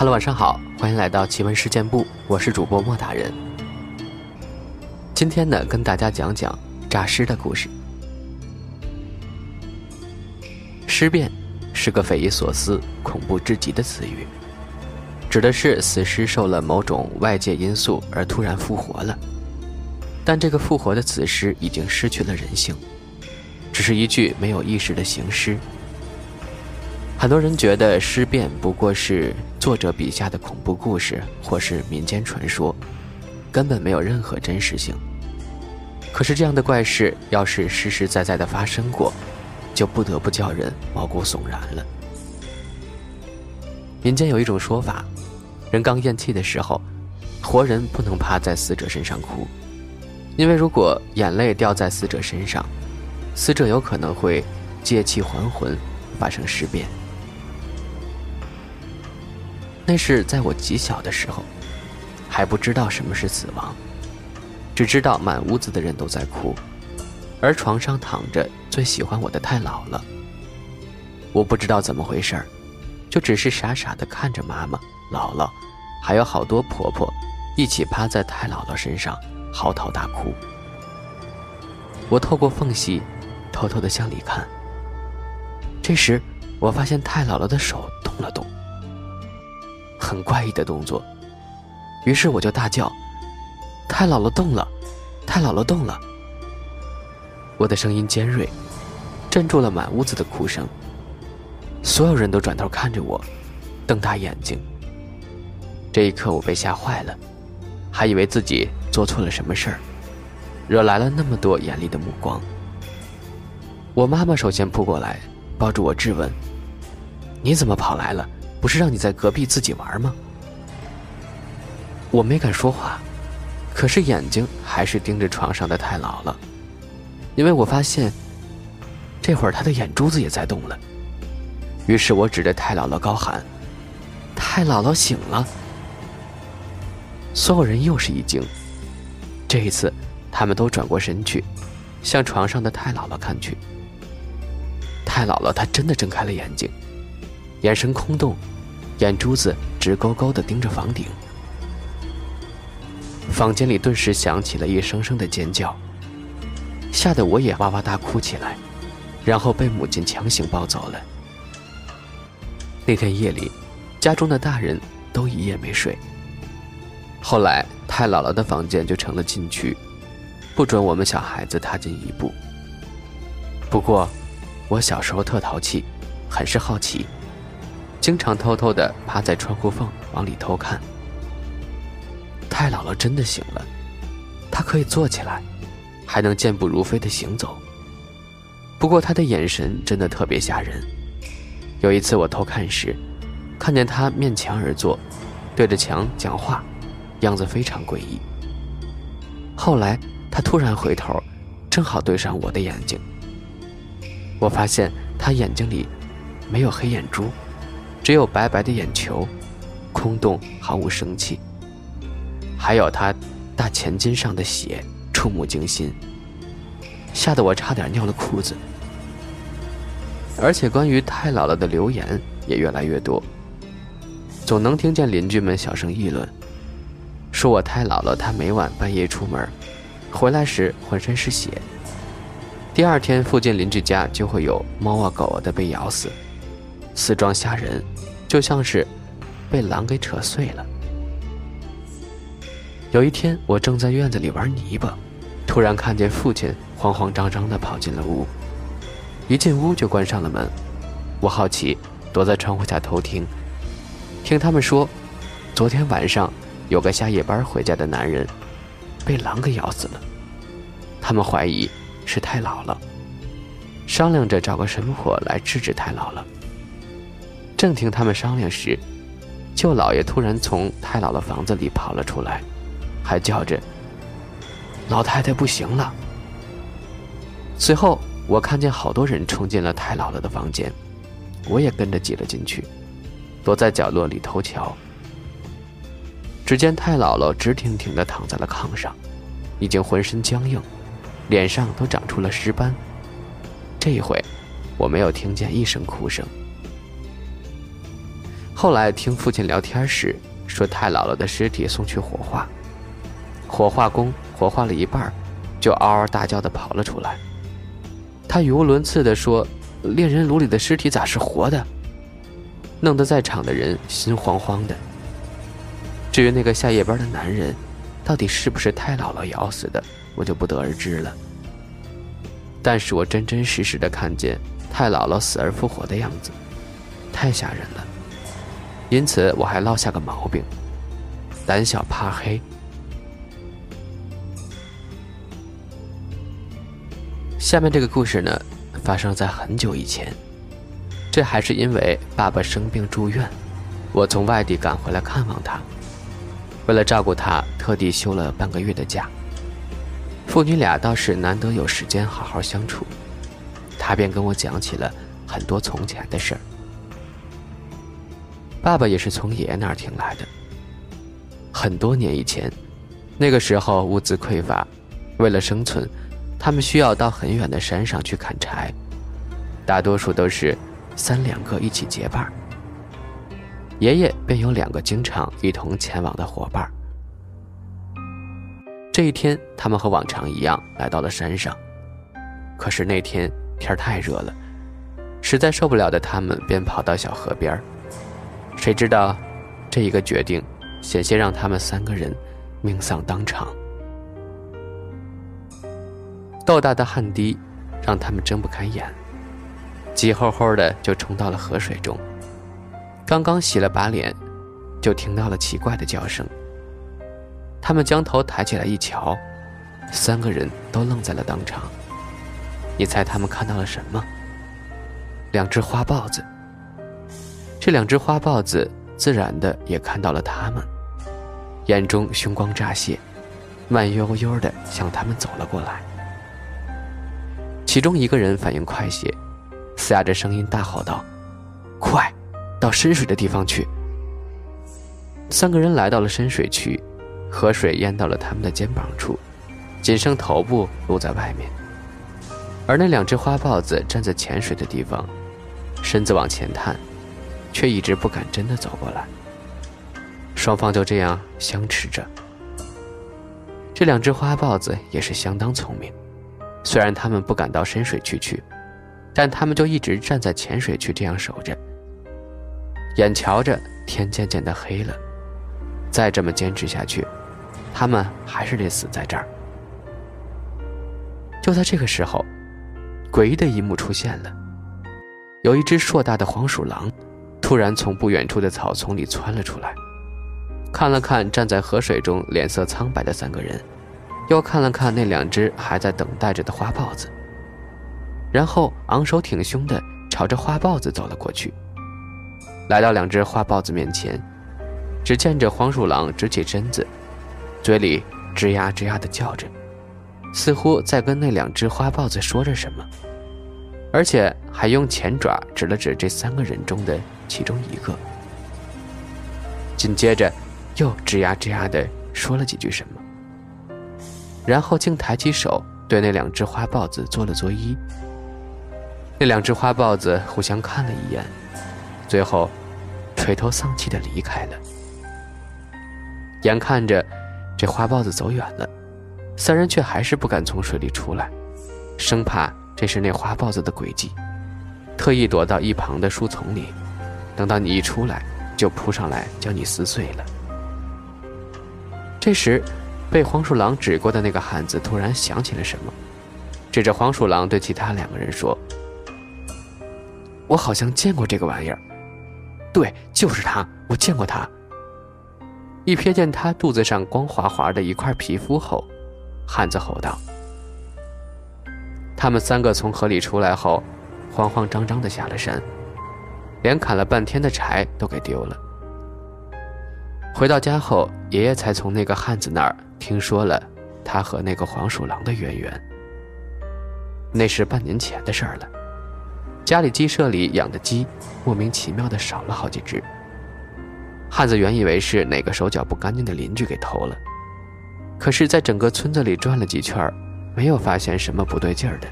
Hello，晚上好，欢迎来到奇闻事件部，我是主播莫大人。今天呢，跟大家讲讲诈尸的故事。尸变是个匪夷所思、恐怖至极的词语，指的是死尸受了某种外界因素而突然复活了，但这个复活的死尸已经失去了人性，只是一具没有意识的行尸。很多人觉得尸变不过是作者笔下的恐怖故事或是民间传说，根本没有任何真实性。可是这样的怪事要是实实在在的发生过，就不得不叫人毛骨悚然了。民间有一种说法，人刚咽气的时候，活人不能趴在死者身上哭，因为如果眼泪掉在死者身上，死者有可能会借气还魂，发生尸变。那是在我极小的时候，还不知道什么是死亡，只知道满屋子的人都在哭，而床上躺着最喜欢我的太姥姥。我不知道怎么回事儿，就只是傻傻的看着妈妈、姥姥，还有好多婆婆，一起趴在太姥姥身上嚎啕大哭。我透过缝隙，偷偷的向里看。这时，我发现太姥姥的手动了动。很怪异的动作，于是我就大叫：“太姥姥动了，太姥姥动了！”我的声音尖锐，镇住了满屋子的哭声。所有人都转头看着我，瞪大眼睛。这一刻，我被吓坏了，还以为自己做错了什么事儿，惹来了那么多严厉的目光。我妈妈首先扑过来，抱住我质问：“你怎么跑来了？”不是让你在隔壁自己玩吗？我没敢说话，可是眼睛还是盯着床上的太姥姥，因为我发现这会儿她的眼珠子也在动了。于是我指着太姥姥高喊：“太姥姥醒了！”所有人又是一惊，这一次他们都转过身去，向床上的太姥姥看去。太姥姥她真的睁开了眼睛，眼神空洞。眼珠子直勾勾地盯着房顶，房间里顿时响起了一声声的尖叫，吓得我也哇哇大哭起来，然后被母亲强行抱走了。那天夜里，家中的大人都一夜没睡。后来，太姥姥的房间就成了禁区，不准我们小孩子踏进一步。不过，我小时候特淘气，很是好奇。经常偷偷的趴在窗户缝往里偷看。太姥姥真的醒了，她可以坐起来，还能健步如飞的行走。不过她的眼神真的特别吓人。有一次我偷看时，看见她面墙而坐，对着墙讲话，样子非常诡异。后来她突然回头，正好对上我的眼睛。我发现她眼睛里没有黑眼珠。只有白白的眼球，空洞毫无生气。还有他大前襟上的血，触目惊心，吓得我差点尿了裤子。而且关于太姥姥的流言也越来越多，总能听见邻居们小声议论，说我太姥姥她每晚半夜出门，回来时浑身是血。第二天附近邻居家就会有猫啊狗啊的被咬死。死状吓人，就像是被狼给扯碎了。有一天，我正在院子里玩泥巴，突然看见父亲慌慌张张的跑进了屋，一进屋就关上了门。我好奇，躲在窗户下偷听，听他们说，昨天晚上有个下夜班回家的男人被狼给咬死了，他们怀疑是太姥姥，商量着找个神婆来治治太姥姥。正听他们商量时，舅老爷突然从太姥姥房子里跑了出来，还叫着：“老太太不行了。”随后，我看见好多人冲进了太姥姥的房间，我也跟着挤了进去，躲在角落里偷瞧。只见太姥姥直挺挺地躺在了炕上，已经浑身僵硬，脸上都长出了尸斑。这一回，我没有听见一声哭声。后来听父亲聊天时说，太姥姥的尸体送去火化，火化工火化了一半，就嗷嗷大叫的跑了出来。他语无伦次的说：“猎人炉里的尸体咋是活的？”弄得在场的人心慌慌的。至于那个下夜班的男人，到底是不是太姥姥咬死的，我就不得而知了。但是我真真实实的看见太姥姥死而复活的样子，太吓人了。因此我还落下个毛病，胆小怕黑。下面这个故事呢，发生在很久以前，这还是因为爸爸生病住院，我从外地赶回来看望他。为了照顾他，特地休了半个月的假。父女俩倒是难得有时间好好相处，他便跟我讲起了很多从前的事儿。爸爸也是从爷爷那儿听来的。很多年以前，那个时候物资匮乏，为了生存，他们需要到很远的山上去砍柴，大多数都是三两个一起结伴。爷爷便有两个经常一同前往的伙伴。这一天，他们和往常一样来到了山上。可是那天天太热了，实在受不了的他们便跑到小河边谁知道，这一个决定，险些让他们三个人命丧当场。豆大的汗滴让他们睁不开眼，急吼吼的就冲到了河水中。刚刚洗了把脸，就听到了奇怪的叫声。他们将头抬起来一瞧，三个人都愣在了当场。你猜他们看到了什么？两只花豹子。这两只花豹子自然的也看到了他们，眼中凶光乍泄，慢悠悠的向他们走了过来。其中一个人反应快些，嘶哑着声音大吼道：“快！”到深水的地方去。三个人来到了深水区，河水淹到了他们的肩膀处，仅剩头部露在外面。而那两只花豹子站在浅水的地方，身子往前探，却一直不敢真的走过来。双方就这样相持着。这两只花豹子也是相当聪明，虽然他们不敢到深水区去，但他们就一直站在浅水区这样守着。眼瞧着天渐渐的黑了，再这么坚持下去，他们还是得死在这儿。就在这个时候，诡异的一幕出现了：有一只硕大的黄鼠狼，突然从不远处的草丛里窜了出来，看了看站在河水中脸色苍白的三个人，又看了看那两只还在等待着的花豹子，然后昂首挺胸的朝着花豹子走了过去。来到两只花豹子面前，只见这黄鼠狼直起身子，嘴里吱呀吱呀的叫着，似乎在跟那两只花豹子说着什么，而且还用前爪指了指这三个人中的其中一个。紧接着，又吱呀吱呀的说了几句什么，然后竟抬起手对那两只花豹子作了作揖。那两只花豹子互相看了一眼，最后。垂头丧气的离开了。眼看着这花豹子走远了，三人却还是不敢从水里出来，生怕这是那花豹子的诡计，特意躲到一旁的树丛里，等到你一出来，就扑上来将你撕碎了。这时，被黄鼠狼指过的那个汉子突然想起了什么，指着黄鼠狼对其他两个人说：“我好像见过这个玩意儿。”对，就是他，我见过他。一瞥见他肚子上光滑滑的一块皮肤后，汉子吼道：“他们三个从河里出来后，慌慌张张的下了山，连砍了半天的柴都给丢了。回到家后，爷爷才从那个汉子那儿听说了他和那个黄鼠狼的渊源。那是半年前的事儿了。”家里鸡舍里养的鸡，莫名其妙的少了好几只。汉子原以为是哪个手脚不干净的邻居给偷了，可是，在整个村子里转了几圈，没有发现什么不对劲儿的。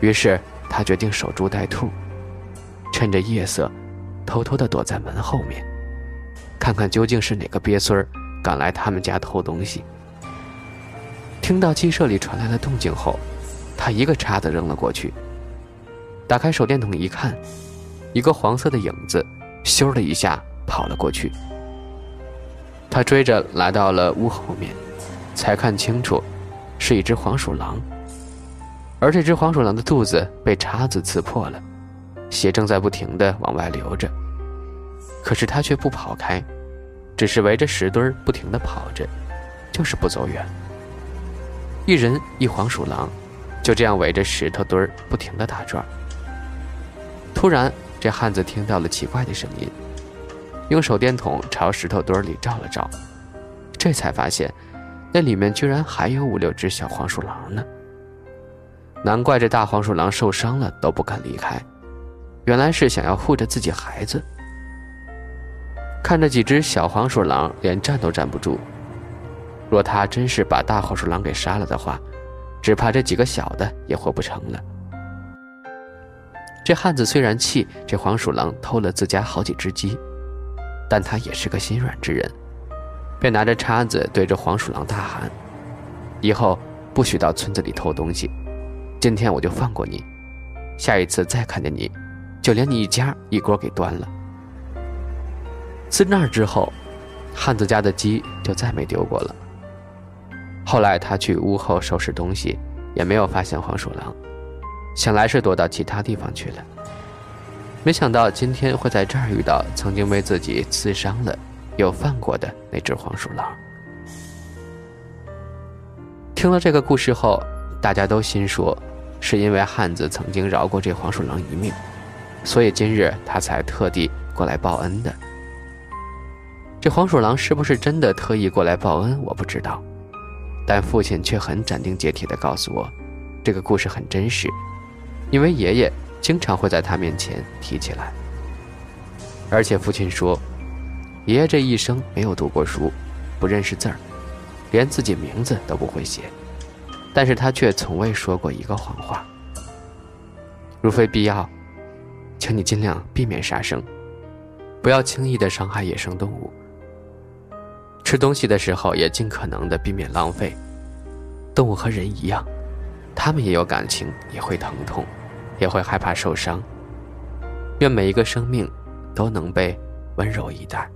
于是他决定守株待兔，趁着夜色，偷偷地躲在门后面，看看究竟是哪个鳖孙儿敢来他们家偷东西。听到鸡舍里传来了动静后，他一个叉子扔了过去，打开手电筒一看，一个黄色的影子，咻的一下跑了过去。他追着来到了屋后面，才看清楚，是一只黄鼠狼。而这只黄鼠狼的肚子被叉子刺破了，血正在不停的往外流着。可是它却不跑开，只是围着石墩不停的跑着，就是不走远。一人一黄鼠狼，就这样围着石头墩不停的打转。突然，这汉子听到了奇怪的声音，用手电筒朝石头墩里照了照，这才发现，那里面居然还有五六只小黄鼠狼呢。难怪这大黄鼠狼受伤了都不肯离开，原来是想要护着自己孩子。看着几只小黄鼠狼连站都站不住，若他真是把大黄鼠狼给杀了的话，只怕这几个小的也活不成了。这汉子虽然气这黄鼠狼偷了自家好几只鸡，但他也是个心软之人，便拿着叉子对着黄鼠狼大喊：“以后不许到村子里偷东西，今天我就放过你，下一次再看见你，就连你一家一锅给端了。”自那之后，汉子家的鸡就再没丢过了。后来他去屋后收拾东西，也没有发现黄鼠狼，想来是躲到其他地方去了。没想到今天会在这儿遇到曾经为自己刺伤了有放过的那只黄鼠狼。听了这个故事后，大家都心说，是因为汉子曾经饶过这黄鼠狼一命，所以今日他才特地过来报恩的。这黄鼠狼是不是真的特意过来报恩？我不知道，但父亲却很斩钉截铁地告诉我，这个故事很真实，因为爷爷经常会在他面前提起来。而且父亲说，爷爷这一生没有读过书，不认识字儿，连自己名字都不会写，但是他却从未说过一个谎话。如非必要，请你尽量避免杀生，不要轻易的伤害野生动物。吃东西的时候也尽可能的避免浪费。动物和人一样，它们也有感情，也会疼痛，也会害怕受伤。愿每一个生命都能被温柔以待。